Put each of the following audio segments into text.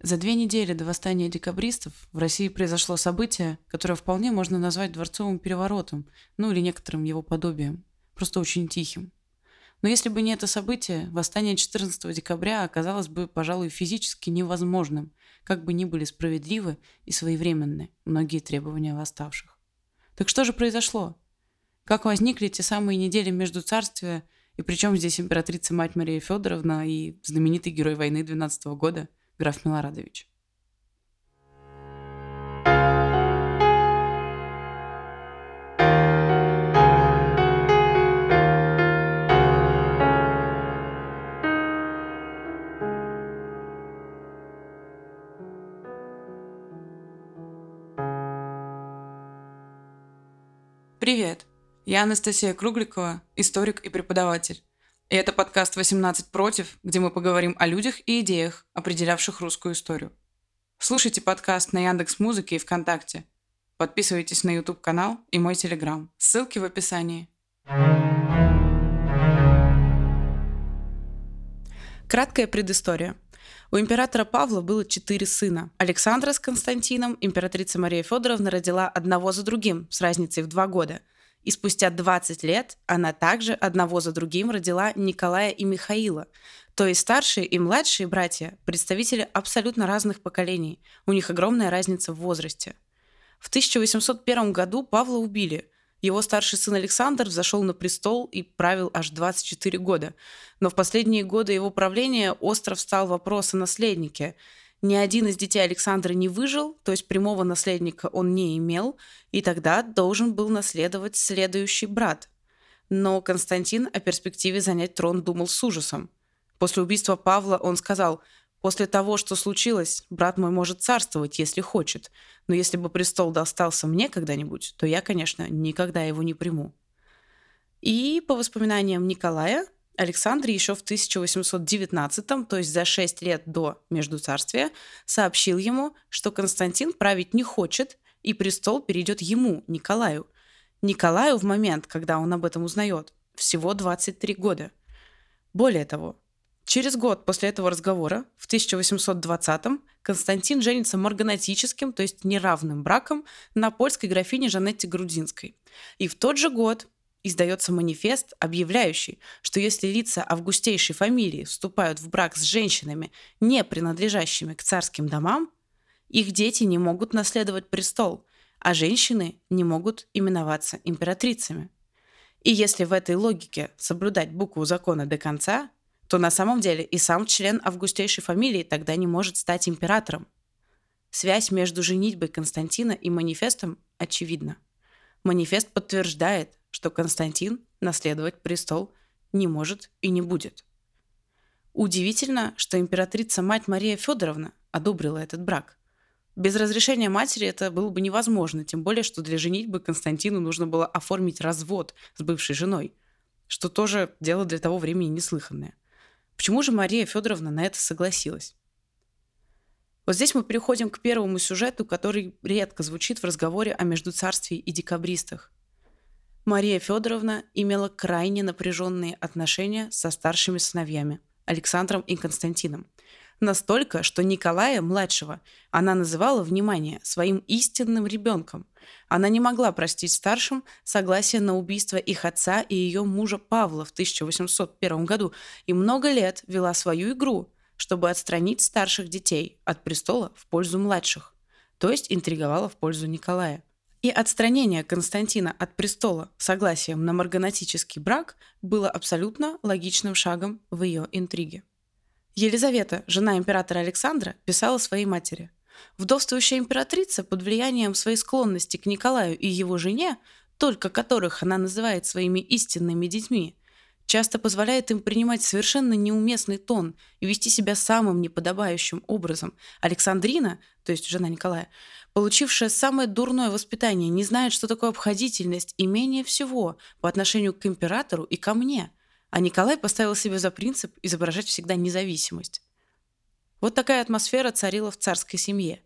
За две недели до восстания декабристов в России произошло событие, которое вполне можно назвать дворцовым переворотом, ну или некоторым его подобием, просто очень тихим. Но если бы не это событие, восстание 14 декабря оказалось бы, пожалуй, физически невозможным, как бы ни были справедливы и своевременны многие требования восставших. Так что же произошло? Как возникли те самые недели между царствия, и причем здесь императрица-мать Мария Федоровна и знаменитый герой войны 12 года – граф Милорадович. Привет! Я Анастасия Кругликова, историк и преподаватель. И это подкаст «18 против», где мы поговорим о людях и идеях, определявших русскую историю. Слушайте подкаст на Яндекс Музыке и ВКонтакте. Подписывайтесь на YouTube канал и мой Телеграм. Ссылки в описании. Краткая предыстория. У императора Павла было четыре сына. Александра с Константином императрица Мария Федоровна родила одного за другим, с разницей в два года – и спустя 20 лет она также одного за другим родила Николая и Михаила. То есть старшие и младшие братья – представители абсолютно разных поколений. У них огромная разница в возрасте. В 1801 году Павла убили. Его старший сын Александр взошел на престол и правил аж 24 года. Но в последние годы его правления остро встал вопрос о наследнике – ни один из детей Александра не выжил, то есть прямого наследника он не имел, и тогда должен был наследовать следующий брат. Но Константин о перспективе занять трон думал с ужасом. После убийства Павла он сказал, «После того, что случилось, брат мой может царствовать, если хочет, но если бы престол достался мне когда-нибудь, то я, конечно, никогда его не приму». И, по воспоминаниям Николая, Александр еще в 1819, то есть за 6 лет до Междуцарствия, сообщил ему, что Константин править не хочет, и престол перейдет ему, Николаю. Николаю в момент, когда он об этом узнает, всего 23 года. Более того, через год после этого разговора, в 1820-м, Константин женится марганатическим, то есть неравным браком, на польской графине Жанетте Грудинской. И в тот же год издается манифест, объявляющий, что если лица августейшей фамилии вступают в брак с женщинами, не принадлежащими к царским домам, их дети не могут наследовать престол, а женщины не могут именоваться императрицами. И если в этой логике соблюдать букву закона до конца, то на самом деле и сам член августейшей фамилии тогда не может стать императором. Связь между женитьбой Константина и манифестом очевидна. Манифест подтверждает, что Константин наследовать престол не может и не будет. Удивительно, что императрица-мать Мария Федоровна одобрила этот брак. Без разрешения матери это было бы невозможно, тем более, что для женитьбы Константину нужно было оформить развод с бывшей женой, что тоже дело для того времени неслыханное. Почему же Мария Федоровна на это согласилась? Вот здесь мы переходим к первому сюжету, который редко звучит в разговоре о междуцарствии и декабристах. Мария Федоровна имела крайне напряженные отношения со старшими сыновьями Александром и Константином. Настолько, что Николая, младшего, она называла, внимание, своим истинным ребенком. Она не могла простить старшим согласие на убийство их отца и ее мужа Павла в 1801 году и много лет вела свою игру, чтобы отстранить старших детей от престола в пользу младших, то есть интриговала в пользу Николая. И отстранение Константина от престола согласием на марганатический брак было абсолютно логичным шагом в ее интриге. Елизавета, жена императора Александра, писала своей матери. Вдовствующая императрица под влиянием своей склонности к Николаю и его жене, только которых она называет своими истинными детьми, часто позволяет им принимать совершенно неуместный тон и вести себя самым неподобающим образом. Александрина, то есть жена Николая, получившая самое дурное воспитание, не знает, что такое обходительность и менее всего по отношению к императору и ко мне. А Николай поставил себе за принцип изображать всегда независимость. Вот такая атмосфера царила в царской семье.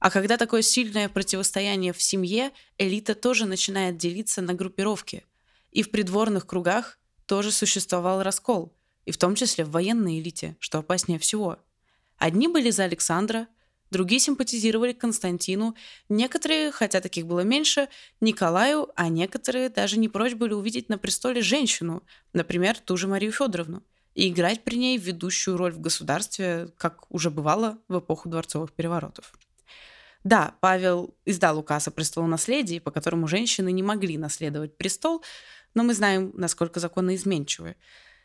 А когда такое сильное противостояние в семье, элита тоже начинает делиться на группировки. И в придворных кругах тоже существовал раскол, и в том числе в военной элите, что опаснее всего. Одни были за Александра, другие симпатизировали Константину, некоторые, хотя таких было меньше, Николаю, а некоторые даже не прочь были увидеть на престоле женщину, например, ту же Марию Федоровну, и играть при ней ведущую роль в государстве, как уже бывало в эпоху дворцовых переворотов. Да, Павел издал указ о престолонаследии, по которому женщины не могли наследовать престол, но мы знаем, насколько законы изменчивы.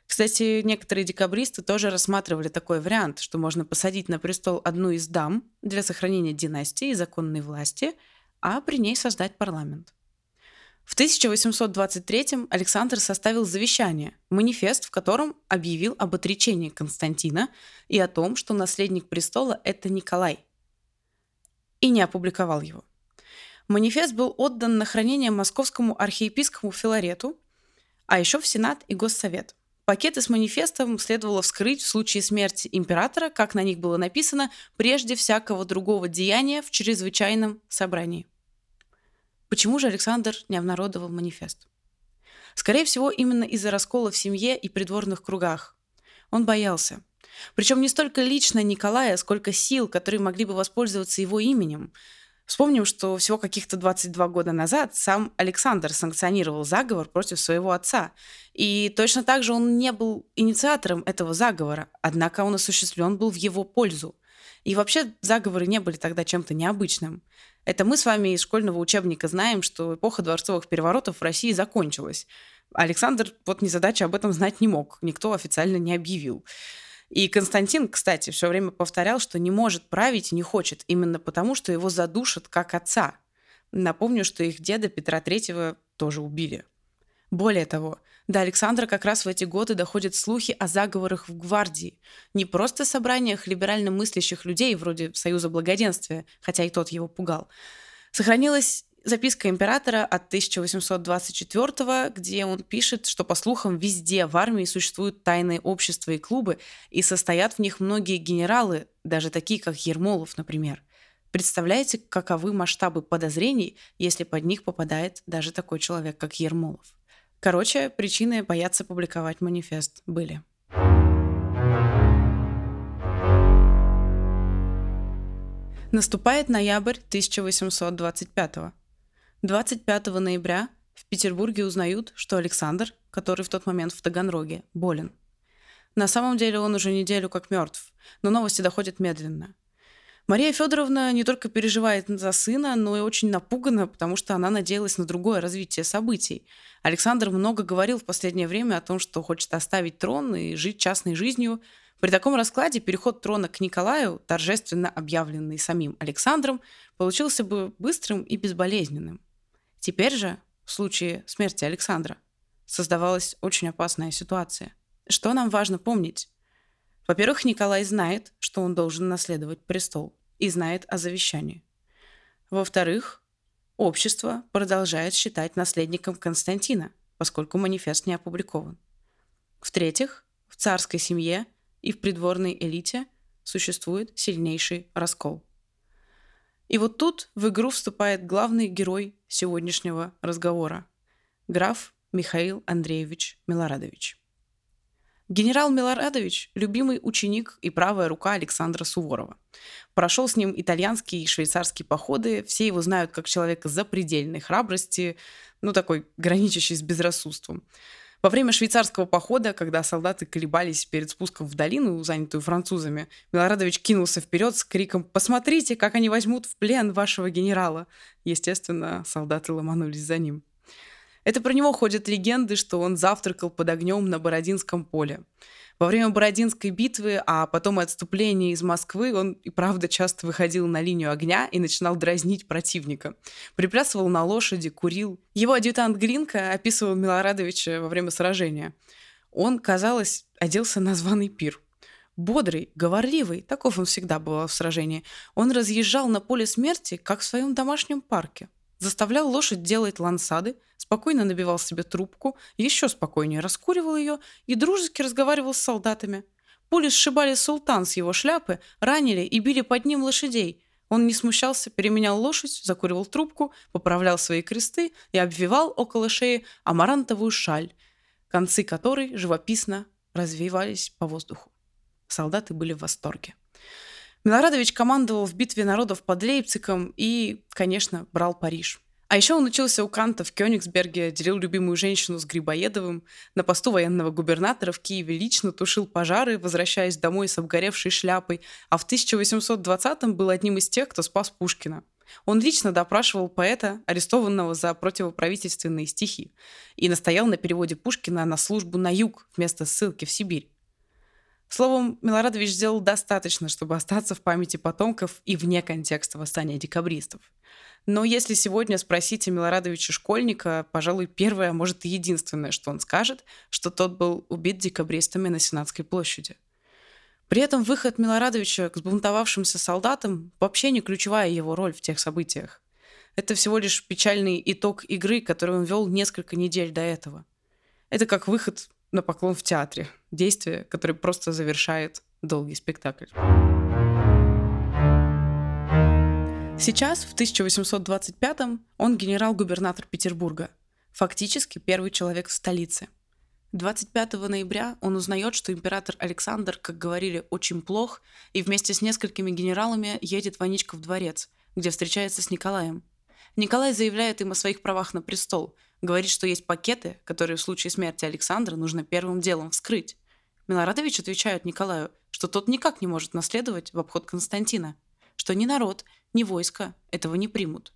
Кстати, некоторые декабристы тоже рассматривали такой вариант, что можно посадить на престол одну из дам для сохранения династии и законной власти, а при ней создать парламент. В 1823 Александр составил завещание, манифест, в котором объявил об отречении Константина и о том, что наследник престола – это Николай, и не опубликовал его. Манифест был отдан на хранение московскому архиепископу Филарету, а еще в Сенат и Госсовет. Пакеты с манифестом следовало вскрыть в случае смерти императора, как на них было написано, прежде всякого другого деяния в чрезвычайном собрании. Почему же Александр не обнародовал манифест? Скорее всего, именно из-за раскола в семье и придворных кругах. Он боялся. Причем не столько лично Николая, сколько сил, которые могли бы воспользоваться его именем – Вспомним, что всего каких-то 22 года назад сам Александр санкционировал заговор против своего отца. И точно так же он не был инициатором этого заговора, однако он осуществлен был в его пользу. И вообще заговоры не были тогда чем-то необычным. Это мы с вами из школьного учебника знаем, что эпоха дворцовых переворотов в России закончилась. Александр вот незадача об этом знать не мог, никто официально не объявил. И Константин, кстати, все время повторял, что не может править и не хочет, именно потому, что его задушат как отца. Напомню, что их деда Петра Третьего тоже убили. Более того, до Александра как раз в эти годы доходят слухи о заговорах в гвардии. Не просто собраниях либерально мыслящих людей, вроде Союза Благоденствия, хотя и тот его пугал. Сохранилась записка императора от 1824 где он пишет, что, по слухам, везде в армии существуют тайные общества и клубы, и состоят в них многие генералы, даже такие, как Ермолов, например. Представляете, каковы масштабы подозрений, если под них попадает даже такой человек, как Ермолов? Короче, причины бояться публиковать манифест были. Наступает ноябрь 1825 -го. 25 ноября в Петербурге узнают, что Александр, который в тот момент в Таганроге, болен. На самом деле он уже неделю как мертв, но новости доходят медленно. Мария Федоровна не только переживает за сына, но и очень напугана, потому что она надеялась на другое развитие событий. Александр много говорил в последнее время о том, что хочет оставить трон и жить частной жизнью. При таком раскладе переход трона к Николаю, торжественно объявленный самим Александром, получился бы быстрым и безболезненным. Теперь же, в случае смерти Александра, создавалась очень опасная ситуация. Что нам важно помнить? Во-первых, Николай знает, что он должен наследовать престол и знает о завещании. Во-вторых, общество продолжает считать наследником Константина, поскольку манифест не опубликован. В-третьих, в царской семье и в придворной элите существует сильнейший раскол – и вот тут в игру вступает главный герой сегодняшнего разговора – граф Михаил Андреевич Милорадович. Генерал Милорадович – любимый ученик и правая рука Александра Суворова. Прошел с ним итальянские и швейцарские походы, все его знают как человека запредельной храбрости, ну такой граничащий с безрассудством. Во время швейцарского похода, когда солдаты колебались перед спуском в долину, занятую французами, Милорадович кинулся вперед с криком «Посмотрите, как они возьмут в плен вашего генерала!» Естественно, солдаты ломанулись за ним. Это про него ходят легенды, что он завтракал под огнем на Бородинском поле. Во время Бородинской битвы, а потом отступления из Москвы, он и правда часто выходил на линию огня и начинал дразнить противника. Приплясывал на лошади, курил. Его адъютант Глинка описывал Милорадовича во время сражения. Он, казалось, оделся на званый пир. Бодрый, говорливый, таков он всегда был в сражении, он разъезжал на поле смерти, как в своем домашнем парке заставлял лошадь делать лансады, спокойно набивал себе трубку, еще спокойнее раскуривал ее и дружески разговаривал с солдатами. Пули сшибали султан с его шляпы, ранили и били под ним лошадей. Он не смущался, переменял лошадь, закуривал трубку, поправлял свои кресты и обвивал около шеи амарантовую шаль, концы которой живописно развивались по воздуху. Солдаты были в восторге. Милорадович командовал в битве народов под Лейпцигом и, конечно, брал Париж. А еще он учился у Канта в Кёнигсберге, делил любимую женщину с Грибоедовым, на посту военного губернатора в Киеве лично тушил пожары, возвращаясь домой с обгоревшей шляпой, а в 1820-м был одним из тех, кто спас Пушкина. Он лично допрашивал поэта, арестованного за противоправительственные стихи, и настоял на переводе Пушкина на службу на юг вместо ссылки в Сибирь. Словом, Милорадович сделал достаточно, чтобы остаться в памяти потомков и вне контекста восстания декабристов. Но если сегодня спросите Милорадовича школьника, пожалуй, первое, а может и единственное, что он скажет, что тот был убит декабристами на Сенатской площади. При этом выход Милорадовича к сбунтовавшимся солдатам вообще не ключевая его роль в тех событиях. Это всего лишь печальный итог игры, которую он вел несколько недель до этого. Это как выход на поклон в театре. Действие, которое просто завершает долгий спектакль. Сейчас, в 1825-м, он генерал-губернатор Петербурга. Фактически первый человек в столице. 25 ноября он узнает, что император Александр, как говорили, очень плох, и вместе с несколькими генералами едет в Аничков дворец, где встречается с Николаем. Николай заявляет им о своих правах на престол – Говорит, что есть пакеты, которые в случае смерти Александра нужно первым делом вскрыть. Милорадович отвечает Николаю, что тот никак не может наследовать в обход Константина, что ни народ, ни войско этого не примут.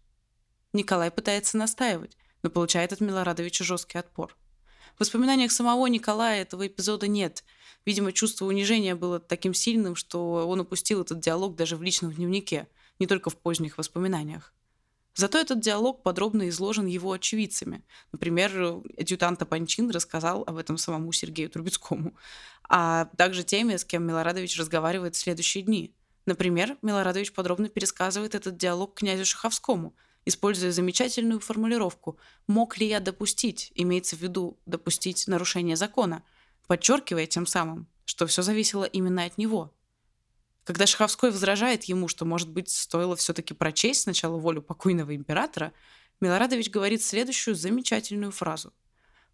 Николай пытается настаивать, но получает от Милорадовича жесткий отпор. В воспоминаниях самого Николая этого эпизода нет. Видимо, чувство унижения было таким сильным, что он упустил этот диалог даже в личном дневнике, не только в поздних воспоминаниях. Зато этот диалог подробно изложен его очевидцами. Например, адъютант Панчин рассказал об этом самому Сергею Трубецкому, а также теми, с кем Милорадович разговаривает в следующие дни. Например, Милорадович подробно пересказывает этот диалог князю Шаховскому, используя замечательную формулировку «мог ли я допустить», имеется в виду допустить нарушение закона, подчеркивая тем самым, что все зависело именно от него – когда Шаховской возражает ему, что, может быть, стоило все-таки прочесть сначала волю покойного императора, Милорадович говорит следующую замечательную фразу.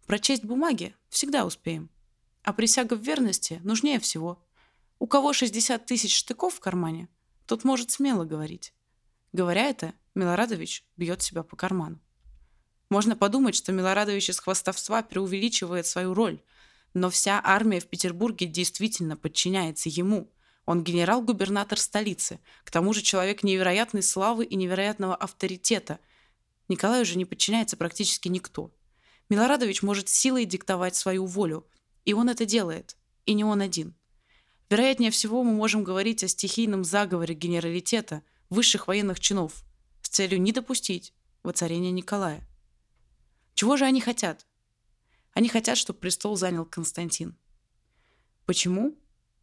«Прочесть бумаги всегда успеем, а присяга в верности нужнее всего. У кого 60 тысяч штыков в кармане, тот может смело говорить». Говоря это, Милорадович бьет себя по карману. Можно подумать, что Милорадович из хвастовства преувеличивает свою роль, но вся армия в Петербурге действительно подчиняется ему – он генерал-губернатор столицы, к тому же человек невероятной славы и невероятного авторитета. Николаю же не подчиняется практически никто. Милорадович может силой диктовать свою волю, и он это делает, и не он один. Вероятнее всего, мы можем говорить о стихийном заговоре генералитета высших военных чинов с целью не допустить воцарения Николая. Чего же они хотят? Они хотят, чтобы престол занял Константин. Почему?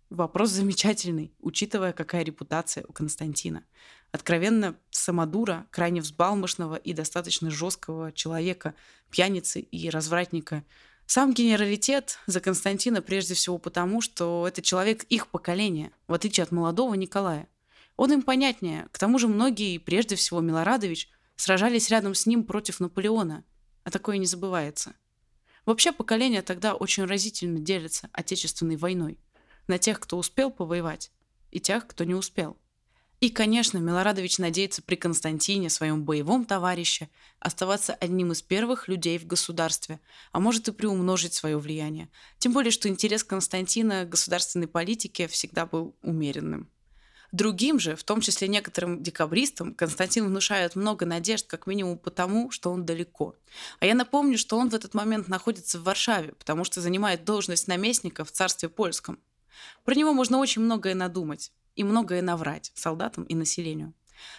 Вопрос замечательный, учитывая, какая репутация у Константина. Откровенно самодура, крайне взбалмошного и достаточно жесткого человека, пьяницы и развратника. Сам генералитет за Константина прежде всего потому, что это человек их поколения, в отличие от молодого Николая. Он им понятнее, к тому же многие, прежде всего Милорадович, сражались рядом с ним против Наполеона, а такое не забывается. Вообще поколения тогда очень разительно делятся Отечественной войной на тех, кто успел повоевать, и тех, кто не успел. И, конечно, Милорадович надеется при Константине, своем боевом товарище, оставаться одним из первых людей в государстве, а может и приумножить свое влияние. Тем более, что интерес Константина к государственной политике всегда был умеренным. Другим же, в том числе некоторым декабристам, Константин внушает много надежд, как минимум потому, что он далеко. А я напомню, что он в этот момент находится в Варшаве, потому что занимает должность наместника в царстве польском. Про него можно очень многое надумать и многое наврать солдатам и населению.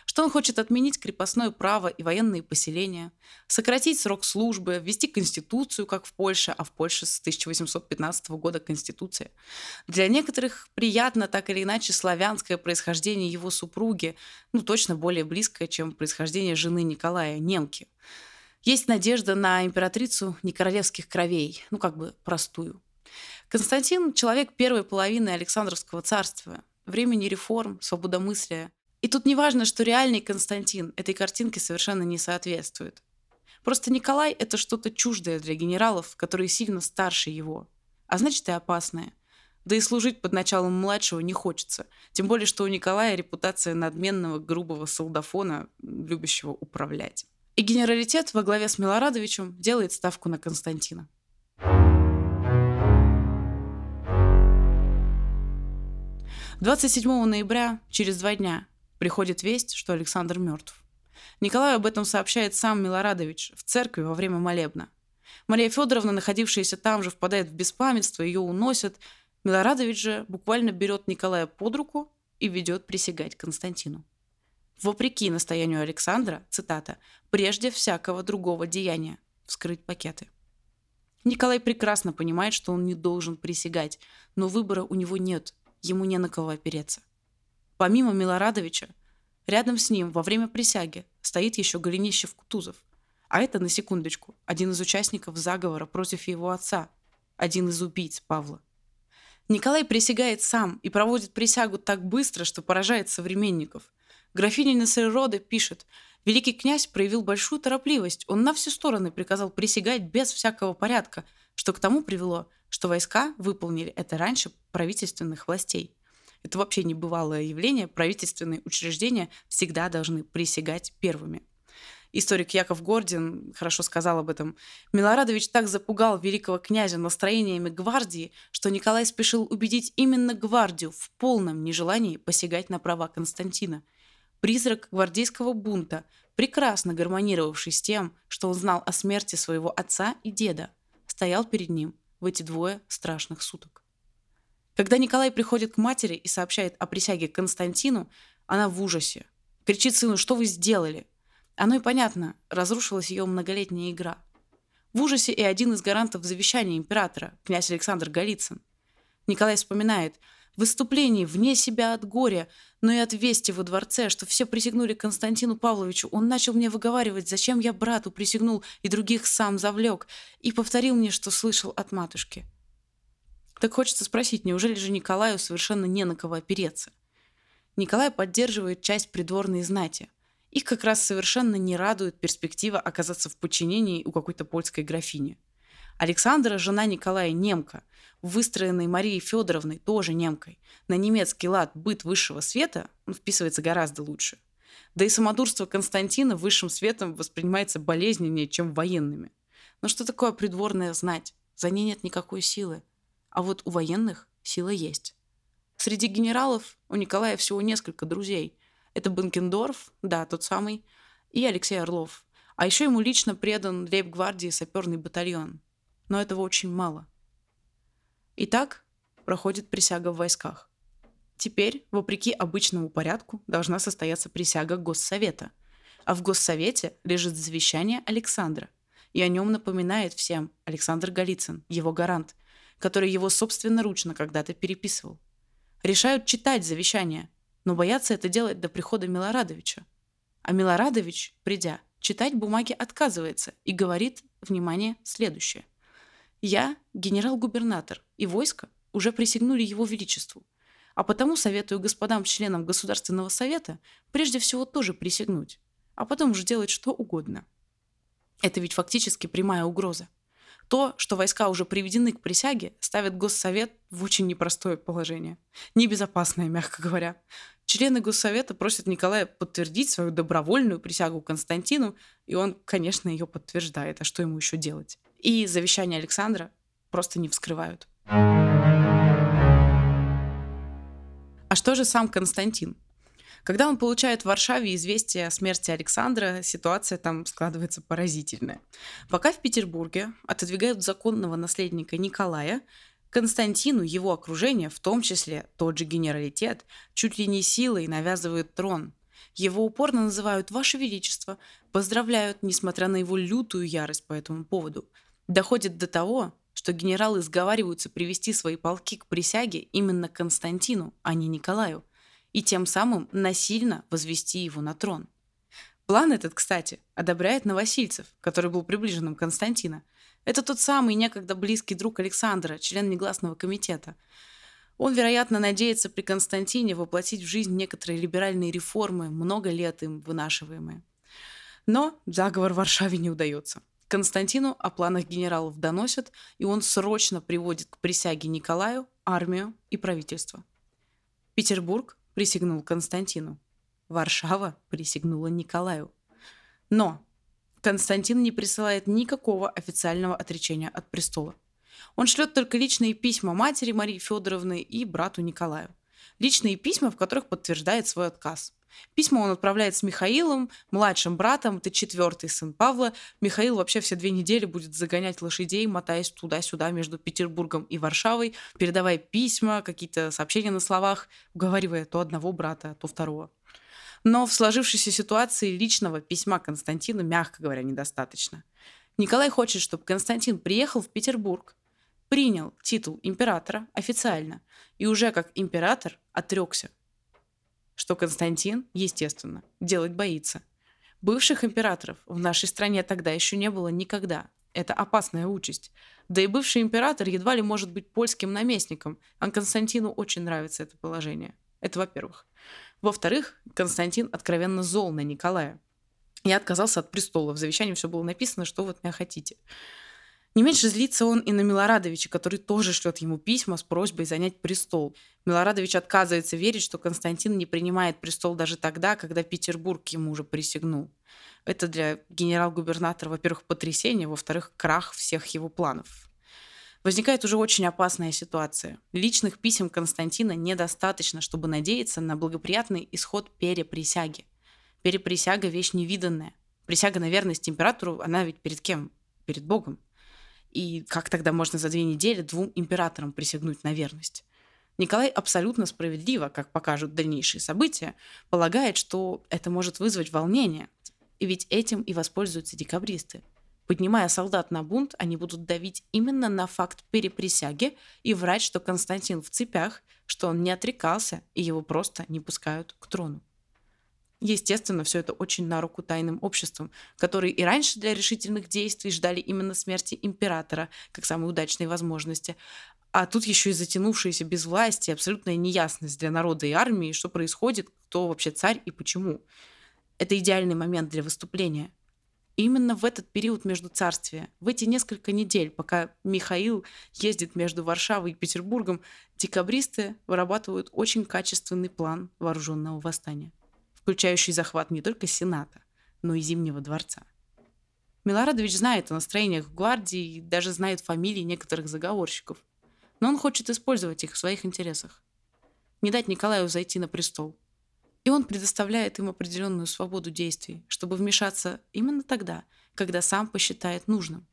Что он хочет отменить крепостное право и военные поселения, сократить срок службы, ввести конституцию, как в Польше, а в Польше с 1815 года конституция. Для некоторых приятно так или иначе славянское происхождение его супруги, ну точно более близкое, чем происхождение жены Николая, немки. Есть надежда на императрицу не королевских кровей, ну как бы простую. Константин – человек первой половины Александровского царства, времени реформ, свободомыслия. И тут не важно, что реальный Константин этой картинке совершенно не соответствует. Просто Николай – это что-то чуждое для генералов, которые сильно старше его, а значит и опасное. Да и служить под началом младшего не хочется. Тем более, что у Николая репутация надменного, грубого солдафона, любящего управлять. И генералитет во главе с Милорадовичем делает ставку на Константина. 27 ноября, через два дня, приходит весть, что Александр мертв. Николай об этом сообщает сам Милорадович в церкви во время молебна. Мария Федоровна, находившаяся там же, впадает в беспамятство, ее уносят. Милорадович же буквально берет Николая под руку и ведет присягать Константину. Вопреки настоянию Александра, цитата, «прежде всякого другого деяния» вскрыть пакеты. Николай прекрасно понимает, что он не должен присягать, но выбора у него нет – ему не на кого опереться. Помимо Милорадовича, рядом с ним во время присяги стоит еще Голенищев-Кутузов. А это, на секундочку, один из участников заговора против его отца, один из убийц Павла. Николай присягает сам и проводит присягу так быстро, что поражает современников. Графиня Несерода пишет, «Великий князь проявил большую торопливость. Он на все стороны приказал присягать без всякого порядка, что к тому привело, что войска выполнили это раньше правительственных властей. Это вообще небывалое явление. Правительственные учреждения всегда должны присягать первыми. Историк Яков Гордин хорошо сказал об этом. Милорадович так запугал великого князя настроениями гвардии, что Николай спешил убедить именно гвардию в полном нежелании посягать на права Константина. Призрак гвардейского бунта, прекрасно гармонировавший с тем, что он знал о смерти своего отца и деда, стоял перед ним в эти двое страшных суток. Когда Николай приходит к матери и сообщает о присяге Константину, она в ужасе. Кричит сыну, что вы сделали? Оно и понятно, разрушилась ее многолетняя игра. В ужасе и один из гарантов завещания императора, князь Александр Голицын. Николай вспоминает – выступлении вне себя от горя, но и от вести во дворце, что все присягнули Константину Павловичу. Он начал мне выговаривать, зачем я брату присягнул и других сам завлек, и повторил мне, что слышал от матушки. Так хочется спросить, неужели же Николаю совершенно не на кого опереться? Николай поддерживает часть придворной знати. Их как раз совершенно не радует перспектива оказаться в подчинении у какой-то польской графини. Александра, жена Николая, немка, выстроенной Марией Федоровной, тоже немкой. На немецкий лад быт высшего света он вписывается гораздо лучше. Да и самодурство Константина высшим светом воспринимается болезненнее, чем военными. Но что такое придворная знать? За ней нет никакой силы. А вот у военных сила есть. Среди генералов у Николая всего несколько друзей. Это Бенкендорф, да, тот самый, и Алексей Орлов. А еще ему лично предан лейб-гвардии саперный батальон но этого очень мало. Итак, проходит присяга в войсках. Теперь, вопреки обычному порядку, должна состояться присяга Госсовета. А в Госсовете лежит завещание Александра. И о нем напоминает всем Александр Голицын, его гарант, который его собственноручно когда-то переписывал. Решают читать завещание, но боятся это делать до прихода Милорадовича. А Милорадович, придя, читать бумаги отказывается и говорит, внимание, следующее – я генерал-губернатор, и войско уже присягнули его величеству. А потому советую господам-членам Государственного совета прежде всего тоже присягнуть, а потом уже делать что угодно. Это ведь фактически прямая угроза. То, что войска уже приведены к присяге, ставит Госсовет в очень непростое положение. Небезопасное, мягко говоря. Члены Госсовета просят Николая подтвердить свою добровольную присягу Константину, и он, конечно, ее подтверждает. А что ему еще делать? И завещание Александра просто не вскрывают. А что же сам Константин? Когда он получает в Варшаве известие о смерти Александра, ситуация там складывается поразительная. Пока в Петербурге отодвигают законного наследника Николая, Константину его окружение, в том числе тот же генералитет, чуть ли не силой навязывают трон. Его упорно называют «Ваше Величество», поздравляют, несмотря на его лютую ярость по этому поводу – Доходит до того, что генералы сговариваются привести свои полки к присяге именно Константину, а не Николаю, и тем самым насильно возвести его на трон. План этот, кстати, одобряет Новосильцев, который был приближенным Константина. Это тот самый некогда близкий друг Александра, член негласного комитета. Он, вероятно, надеется при Константине воплотить в жизнь некоторые либеральные реформы, много лет им вынашиваемые. Но заговор в Варшаве не удается. Константину о планах генералов доносят, и он срочно приводит к присяге Николаю армию и правительство. Петербург присягнул Константину. Варшава присягнула Николаю. Но Константин не присылает никакого официального отречения от престола. Он шлет только личные письма матери Марии Федоровны и брату Николаю. Личные письма, в которых подтверждает свой отказ. Письма он отправляет с Михаилом, младшим братом, это четвертый сын Павла. Михаил вообще все две недели будет загонять лошадей, мотаясь туда-сюда между Петербургом и Варшавой, передавая письма, какие-то сообщения на словах, уговаривая то одного брата, то второго. Но в сложившейся ситуации личного письма Константину, мягко говоря, недостаточно. Николай хочет, чтобы Константин приехал в Петербург, принял титул императора официально и уже как император отрекся что Константин, естественно, делать боится. Бывших императоров в нашей стране тогда еще не было никогда. Это опасная участь. Да и бывший император едва ли может быть польским наместником, а Константину очень нравится это положение. Это во-первых. Во-вторых, Константин откровенно зол на Николая. Я отказался от престола. В завещании все было написано, что вы от меня хотите. Не меньше злится он и на Милорадовича, который тоже шлет ему письма с просьбой занять престол. Милорадович отказывается верить, что Константин не принимает престол даже тогда, когда Петербург ему уже присягнул. Это для генерал-губернатора, во-первых, потрясение, во-вторых, крах всех его планов. Возникает уже очень опасная ситуация. Личных писем Константина недостаточно, чтобы надеяться на благоприятный исход переприсяги. Переприсяга – вещь невиданная. Присяга на верность императору, она ведь перед кем? Перед Богом. И как тогда можно за две недели двум императорам присягнуть на верность? Николай абсолютно справедливо, как покажут дальнейшие события, полагает, что это может вызвать волнение. И ведь этим и воспользуются декабристы. Поднимая солдат на бунт, они будут давить именно на факт переприсяги и врать, что Константин в цепях, что он не отрекался и его просто не пускают к трону. Естественно, все это очень на руку тайным обществам, которые и раньше для решительных действий ждали именно смерти императора как самой удачной возможности. А тут еще и затянувшееся безвластие, абсолютная неясность для народа и армии, что происходит, кто вообще царь и почему. Это идеальный момент для выступления. И именно в этот период между царствия, в эти несколько недель, пока Михаил ездит между Варшавой и Петербургом, декабристы вырабатывают очень качественный план вооруженного восстания включающий захват не только Сената, но и Зимнего дворца. Милорадович знает о настроениях в гвардии и даже знает фамилии некоторых заговорщиков. Но он хочет использовать их в своих интересах. Не дать Николаю зайти на престол. И он предоставляет им определенную свободу действий, чтобы вмешаться именно тогда, когда сам посчитает нужным.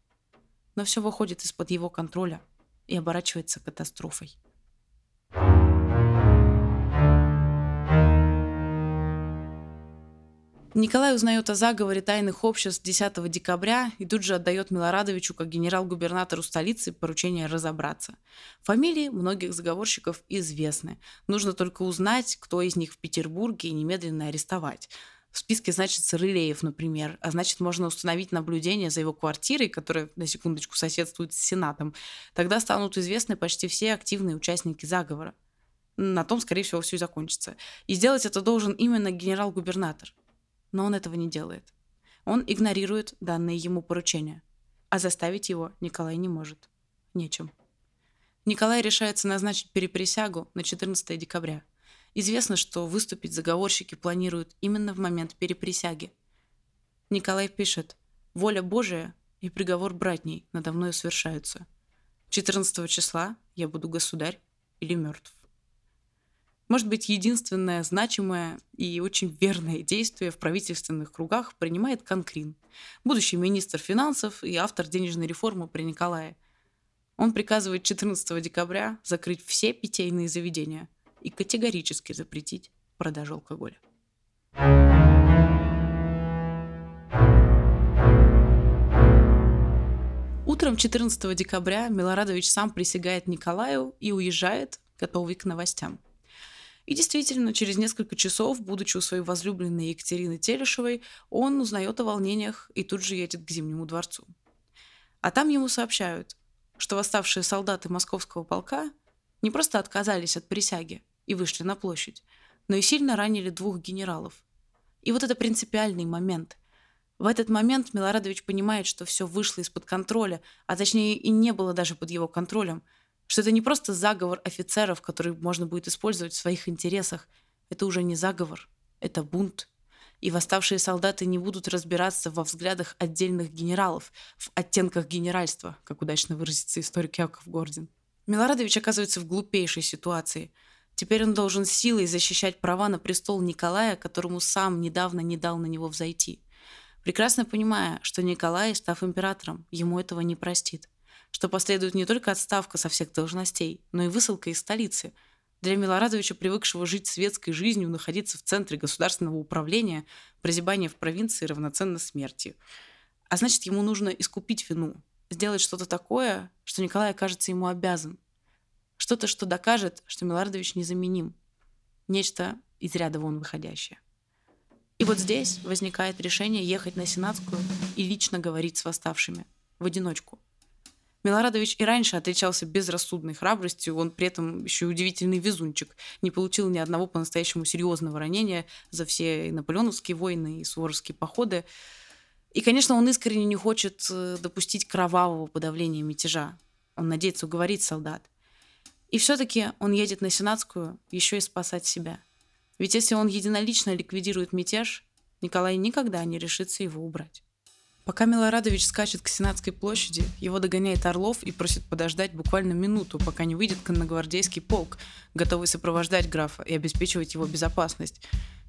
Но все выходит из-под его контроля и оборачивается катастрофой. Николай узнает о заговоре тайных обществ 10 декабря и тут же отдает Милорадовичу как генерал-губернатору столицы поручение разобраться. Фамилии многих заговорщиков известны. Нужно только узнать, кто из них в Петербурге и немедленно арестовать. В списке значится Рылеев, например, а значит, можно установить наблюдение за его квартирой, которая, на секундочку, соседствует с Сенатом. Тогда станут известны почти все активные участники заговора. На том, скорее всего, все и закончится. И сделать это должен именно генерал-губернатор но он этого не делает. Он игнорирует данные ему поручения, а заставить его Николай не может. Нечем. Николай решается назначить переприсягу на 14 декабря. Известно, что выступить заговорщики планируют именно в момент переприсяги. Николай пишет «Воля Божия и приговор братней надо мною совершаются. 14 числа я буду государь или мертв». Может быть, единственное значимое и очень верное действие в правительственных кругах принимает Конкрин, будущий министр финансов и автор денежной реформы при Николае. Он приказывает 14 декабря закрыть все питейные заведения и категорически запретить продажу алкоголя. Утром 14 декабря Милорадович сам присягает Николаю и уезжает, готовый к новостям. И действительно, через несколько часов, будучи у своей возлюбленной Екатерины Телешевой, он узнает о волнениях и тут же едет к Зимнему дворцу. А там ему сообщают, что восставшие солдаты московского полка не просто отказались от присяги и вышли на площадь, но и сильно ранили двух генералов. И вот это принципиальный момент. В этот момент Милорадович понимает, что все вышло из-под контроля, а точнее и не было даже под его контролем, что это не просто заговор офицеров, который можно будет использовать в своих интересах. Это уже не заговор, это бунт. И восставшие солдаты не будут разбираться во взглядах отдельных генералов, в оттенках генеральства, как удачно выразится историк Яков Гордин. Милорадович оказывается в глупейшей ситуации. Теперь он должен силой защищать права на престол Николая, которому сам недавно не дал на него взойти. Прекрасно понимая, что Николай, став императором, ему этого не простит. Что последует не только отставка со всех должностей, но и высылка из столицы. Для Милорадовича, привыкшего жить светской жизнью, находиться в центре государственного управления, прозябание в провинции равноценно смерти. А значит, ему нужно искупить вину, сделать что-то такое, что Николай окажется ему обязан. Что-то, что докажет, что Милорадович незаменим. Нечто из ряда вон выходящее. И вот здесь возникает решение ехать на Сенатскую и лично говорить с восставшими. В одиночку. Милорадович и раньше отличался безрассудной храбростью, он при этом еще и удивительный везунчик, не получил ни одного по-настоящему серьезного ранения за все и наполеоновские войны, и суворовские походы. И, конечно, он искренне не хочет э, допустить кровавого подавления мятежа. Он надеется уговорить солдат. И все-таки он едет на Сенатскую еще и спасать себя. Ведь если он единолично ликвидирует мятеж, Николай никогда не решится его убрать. Пока Милорадович скачет к Сенатской площади, его догоняет Орлов и просит подождать буквально минуту, пока не выйдет конногвардейский полк, готовый сопровождать графа и обеспечивать его безопасность.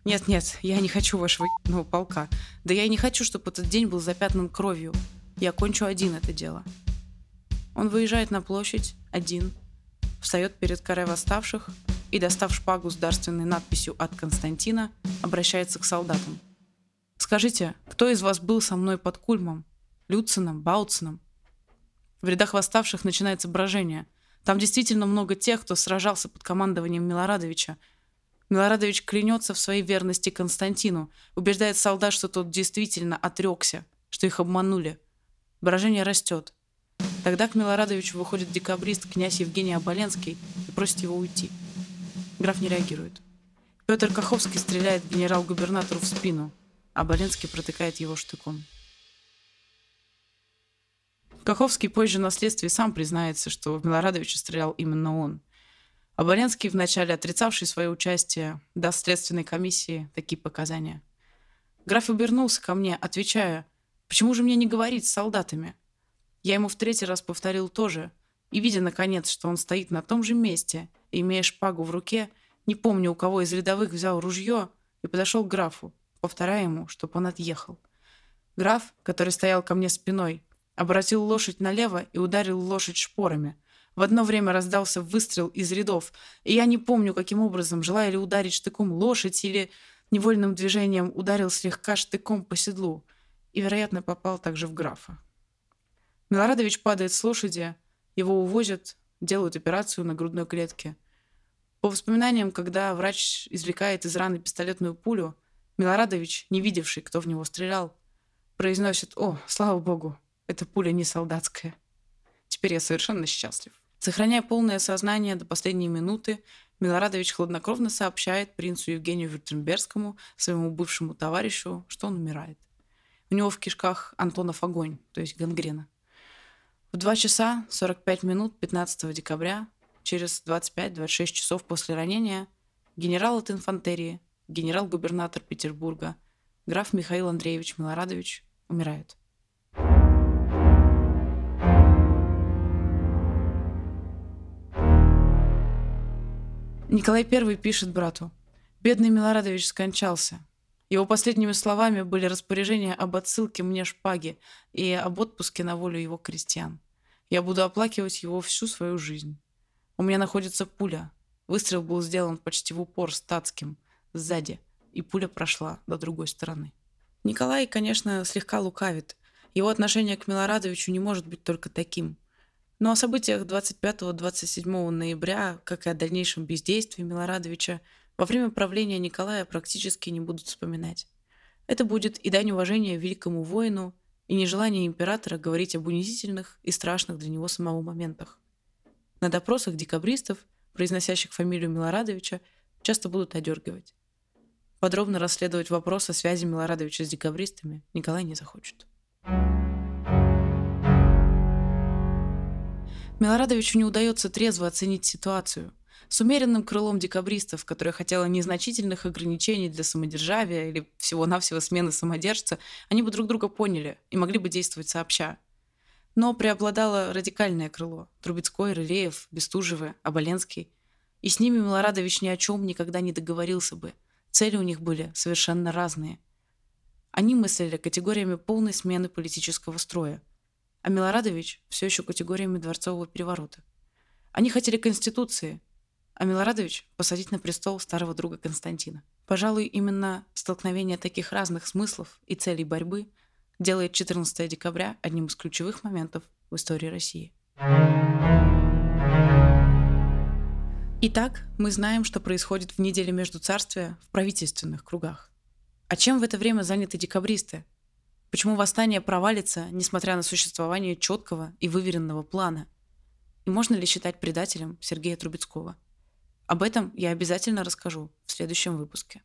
Нет-нет, я не хочу вашего ебаного полка. Да я и не хочу, чтобы этот день был запятнан кровью. Я кончу один это дело. Он выезжает на площадь один, встает перед каре восставших и, достав шпагу с дарственной надписью «От Константина», обращается к солдатам. «Скажите, кто из вас был со мной под Кульмом? Люцином, Баутсоном?» В рядах восставших начинается брожение. Там действительно много тех, кто сражался под командованием Милорадовича – Милорадович клянется в своей верности Константину, убеждает солдат, что тот действительно отрекся, что их обманули. Брожение растет. Тогда к Милорадовичу выходит декабрист князь Евгений Оболенский и просит его уйти. Граф не реагирует. Петр Каховский стреляет генерал-губернатору в спину, а Оболенский протыкает его штыком. Каховский позже на следствии сам признается, что в Милорадовича стрелял именно он. Оболенский, вначале отрицавший свое участие, даст следственной комиссии такие показания. Граф обернулся ко мне, отвечая, «Почему же мне не говорить с солдатами?» Я ему в третий раз повторил тоже, и, видя, наконец, что он стоит на том же месте, имея шпагу в руке, не помню, у кого из рядовых взял ружье и подошел к графу, повторяя ему, чтобы он отъехал. Граф, который стоял ко мне спиной, обратил лошадь налево и ударил лошадь шпорами – в одно время раздался выстрел из рядов, и я не помню, каким образом, желая ли ударить штыком лошадь или невольным движением ударил слегка штыком по седлу и, вероятно, попал также в графа. Милорадович падает с лошади, его увозят, делают операцию на грудной клетке. По воспоминаниям, когда врач извлекает из раны пистолетную пулю, Милорадович, не видевший, кто в него стрелял, произносит «О, слава богу, эта пуля не солдатская. Теперь я совершенно счастлив». Сохраняя полное сознание до последней минуты, Милорадович хладнокровно сообщает принцу Евгению Вюртембергскому, своему бывшему товарищу, что он умирает. У него в кишках Антонов огонь, то есть гангрена. В 2 часа 45 минут 15 декабря, через 25-26 часов после ранения, генерал от инфантерии, генерал-губернатор Петербурга, граф Михаил Андреевич Милорадович умирает. Николай I пишет брату. «Бедный Милорадович скончался. Его последними словами были распоряжения об отсылке мне шпаги и об отпуске на волю его крестьян. Я буду оплакивать его всю свою жизнь. У меня находится пуля. Выстрел был сделан почти в упор статским, сзади, и пуля прошла до другой стороны. Николай, конечно, слегка лукавит. Его отношение к Милорадовичу не может быть только таким – но о событиях 25-27 ноября, как и о дальнейшем бездействии Милорадовича, во время правления Николая практически не будут вспоминать. Это будет и дань уважения великому воину, и нежелание императора говорить об унизительных и страшных для него самого моментах. На допросах декабристов, произносящих фамилию Милорадовича, часто будут одергивать. Подробно расследовать вопрос о связи Милорадовича с декабристами Николай не захочет. Милорадовичу не удается трезво оценить ситуацию. С умеренным крылом декабристов, которое хотело незначительных ограничений для самодержавия или всего-навсего смены самодержца, они бы друг друга поняли и могли бы действовать сообща. Но преобладало радикальное крыло – Трубецкой, Рылеев, Бестужевы, Оболенский. И с ними Милорадович ни о чем никогда не договорился бы. Цели у них были совершенно разные. Они мыслили категориями полной смены политического строя – а Милорадович все еще категориями дворцового переворота. Они хотели конституции, а Милорадович посадить на престол старого друга Константина. Пожалуй, именно столкновение таких разных смыслов и целей борьбы делает 14 декабря одним из ключевых моментов в истории России. Итак, мы знаем, что происходит в неделе между царствия в правительственных кругах. А чем в это время заняты декабристы, Почему восстание провалится, несмотря на существование четкого и выверенного плана? И можно ли считать предателем Сергея Трубецкого? Об этом я обязательно расскажу в следующем выпуске.